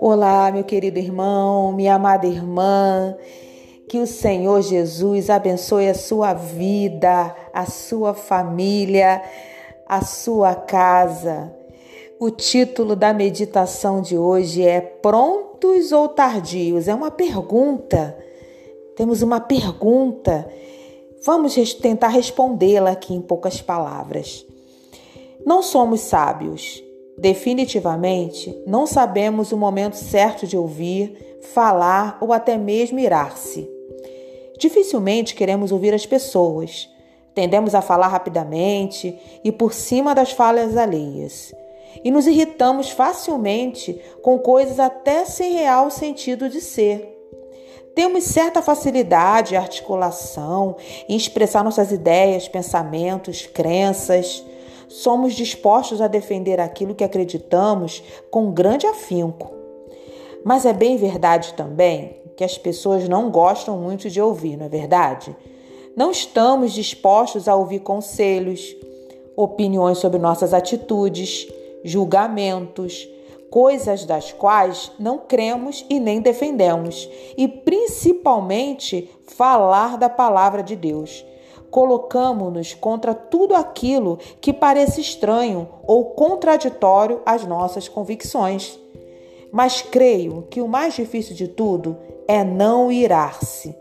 Olá, meu querido irmão, minha amada irmã. Que o Senhor Jesus abençoe a sua vida, a sua família, a sua casa. O título da meditação de hoje é Prontos ou Tardios? É uma pergunta. Temos uma pergunta. Vamos tentar respondê-la aqui em poucas palavras. Não somos sábios Definitivamente, não sabemos o momento certo de ouvir, falar ou até mesmo irar-se. Dificilmente queremos ouvir as pessoas. Tendemos a falar rapidamente e por cima das falhas alheias. E nos irritamos facilmente com coisas até sem real sentido de ser. Temos certa facilidade, articulação em expressar nossas ideias, pensamentos, crenças somos dispostos a defender aquilo que acreditamos com grande afinco. Mas é bem verdade também que as pessoas não gostam muito de ouvir, não é verdade? Não estamos dispostos a ouvir conselhos, opiniões sobre nossas atitudes, julgamentos, coisas das quais não cremos e nem defendemos, e principalmente falar da palavra de Deus colocamos-nos contra tudo aquilo que parece estranho ou contraditório às nossas convicções. Mas creio que o mais difícil de tudo é não irar-se.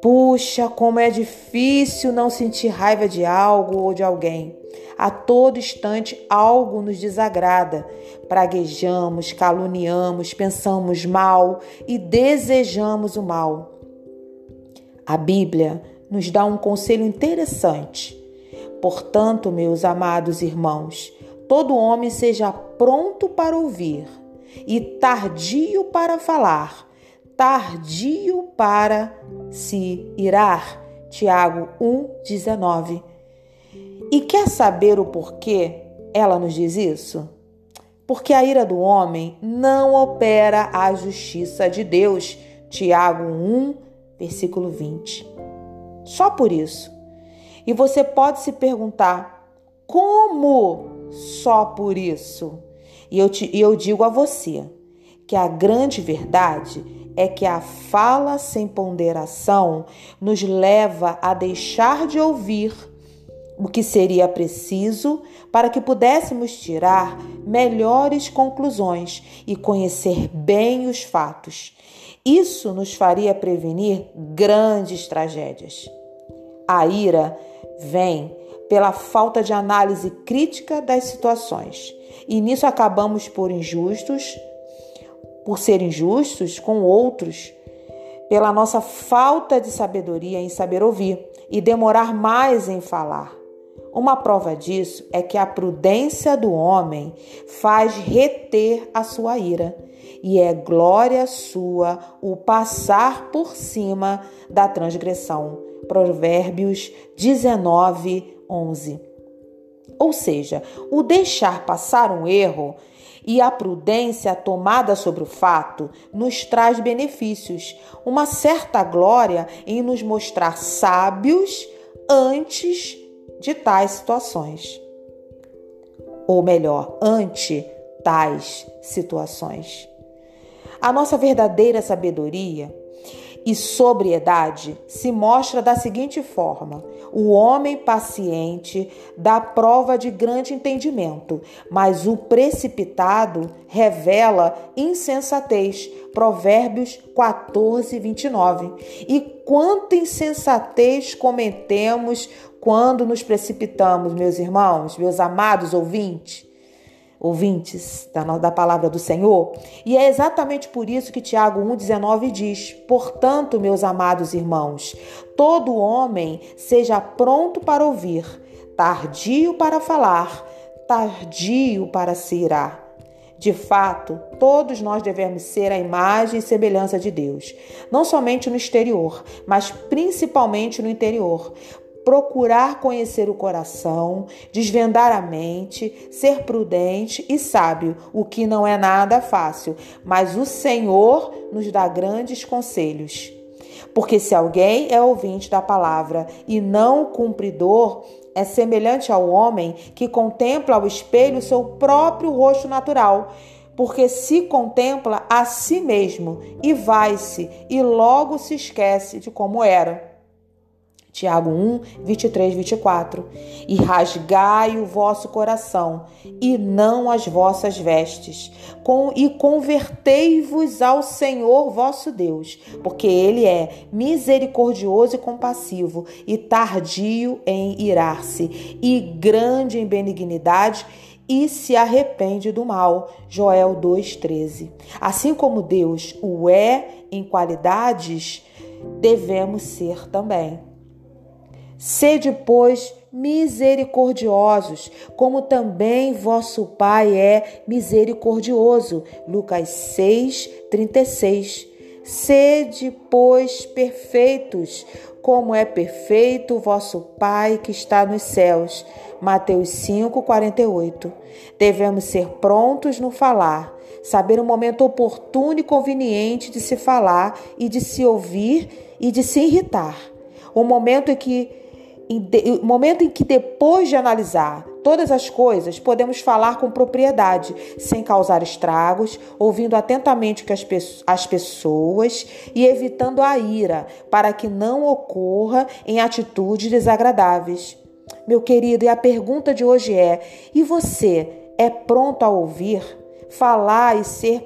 Puxa, como é difícil não sentir raiva de algo ou de alguém. A todo instante algo nos desagrada. Praguejamos, caluniamos, pensamos mal e desejamos o mal. A Bíblia nos dá um conselho interessante. Portanto, meus amados irmãos, todo homem seja pronto para ouvir e tardio para falar, tardio para se irar. Tiago 1:19. E quer saber o porquê ela nos diz isso? Porque a ira do homem não opera a justiça de Deus. Tiago 1, versículo 20. Só por isso. E você pode se perguntar: como só por isso? E eu, te, eu digo a você que a grande verdade é que a fala sem ponderação nos leva a deixar de ouvir o que seria preciso para que pudéssemos tirar melhores conclusões e conhecer bem os fatos. Isso nos faria prevenir grandes tragédias. A ira vem pela falta de análise crítica das situações, e nisso acabamos por injustos, por ser injustos com outros, pela nossa falta de sabedoria em saber ouvir e demorar mais em falar. Uma prova disso é que a prudência do homem faz reter a sua ira, e é glória sua o passar por cima da transgressão. Provérbios 19, 11. Ou seja, o deixar passar um erro e a prudência tomada sobre o fato nos traz benefícios, uma certa glória em nos mostrar sábios antes de tais situações. Ou melhor, ante tais situações. A nossa verdadeira sabedoria e sobriedade se mostra da seguinte forma: o homem paciente dá prova de grande entendimento, mas o precipitado revela insensatez. Provérbios 14, 29. E quanta insensatez cometemos quando nos precipitamos, meus irmãos, meus amados ouvintes? Ouvintes da, da palavra do Senhor. E é exatamente por isso que Tiago 1,19 diz: Portanto, meus amados irmãos, todo homem seja pronto para ouvir, tardio para falar, tardio para se irar. De fato, todos nós devemos ser a imagem e semelhança de Deus, não somente no exterior, mas principalmente no interior, procurar conhecer o coração, desvendar a mente, ser prudente e sábio, o que não é nada fácil, mas o Senhor nos dá grandes conselhos. Porque se alguém é ouvinte da palavra e não cumpridor, é semelhante ao homem que contempla ao espelho seu próprio rosto natural, porque se contempla a si mesmo e vai-se e logo se esquece de como era. Tiago 1, 23, 24. E rasgai o vosso coração, e não as vossas vestes, com, e convertei-vos ao Senhor vosso Deus, porque Ele é misericordioso e compassivo, e tardio em irar-se, e grande em benignidade, e se arrepende do mal. Joel 2,13. Assim como Deus o é em qualidades, devemos ser também. Sede, pois, misericordiosos, como também vosso Pai é misericordioso. Lucas 6, 36. Sede, pois, perfeitos, como é perfeito vosso Pai que está nos céus. Mateus 5, 48. Devemos ser prontos no falar, saber o momento oportuno e conveniente de se falar e de se ouvir e de se irritar. O momento em que o momento em que, depois de analisar todas as coisas, podemos falar com propriedade, sem causar estragos, ouvindo atentamente que as, as pessoas e evitando a ira, para que não ocorra em atitudes desagradáveis. Meu querido, e a pergunta de hoje é: e você é pronto a ouvir, falar e ser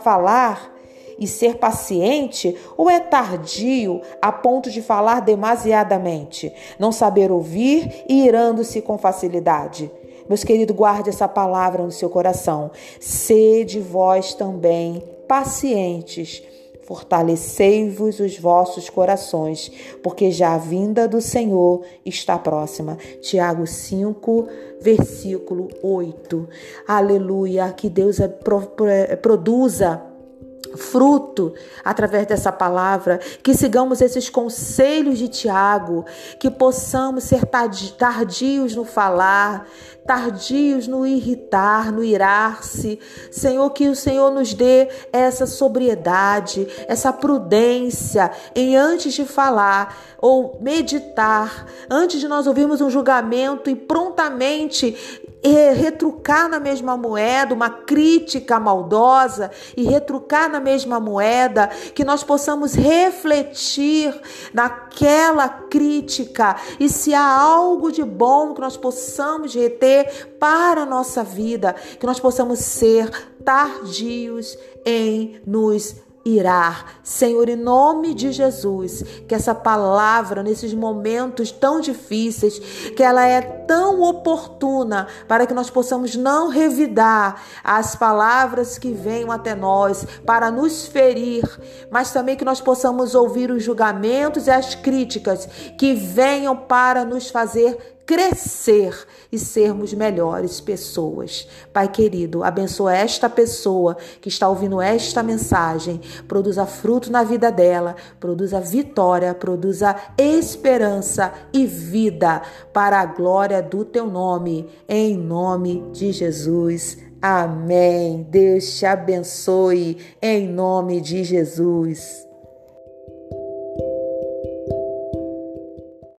falar? E ser paciente ou é tardio a ponto de falar demasiadamente, não saber ouvir e irando-se com facilidade? Meus queridos, guarde essa palavra no seu coração. Sede vós também pacientes. Fortalecei-vos os vossos corações, porque já a vinda do Senhor está próxima. Tiago 5, versículo 8. Aleluia. Que Deus é produza fruto através dessa palavra, que sigamos esses conselhos de Tiago, que possamos ser tardios no falar, tardios no irritar, no irar-se. Senhor, que o Senhor nos dê essa sobriedade, essa prudência em antes de falar ou meditar, antes de nós ouvirmos um julgamento e prontamente retrucar na mesma moeda uma crítica maldosa e retrucar na mesma moeda, que nós possamos refletir naquela crítica e se há algo de bom que nós possamos reter para a nossa vida, que nós possamos ser tardios em nos irar. Senhor, em nome de Jesus, que essa palavra, nesses momentos tão difíceis, que ela é tão oportuna para que nós possamos não revidar as palavras que venham até nós para nos ferir, mas também que nós possamos ouvir os julgamentos e as críticas que venham para nos fazer crescer e sermos melhores pessoas. Pai querido, abençoa esta pessoa que está ouvindo esta mensagem, produza fruto na vida dela, produza vitória, produza esperança e vida para a glória do teu nome, em nome de Jesus. Amém. Deus te abençoe em nome de Jesus.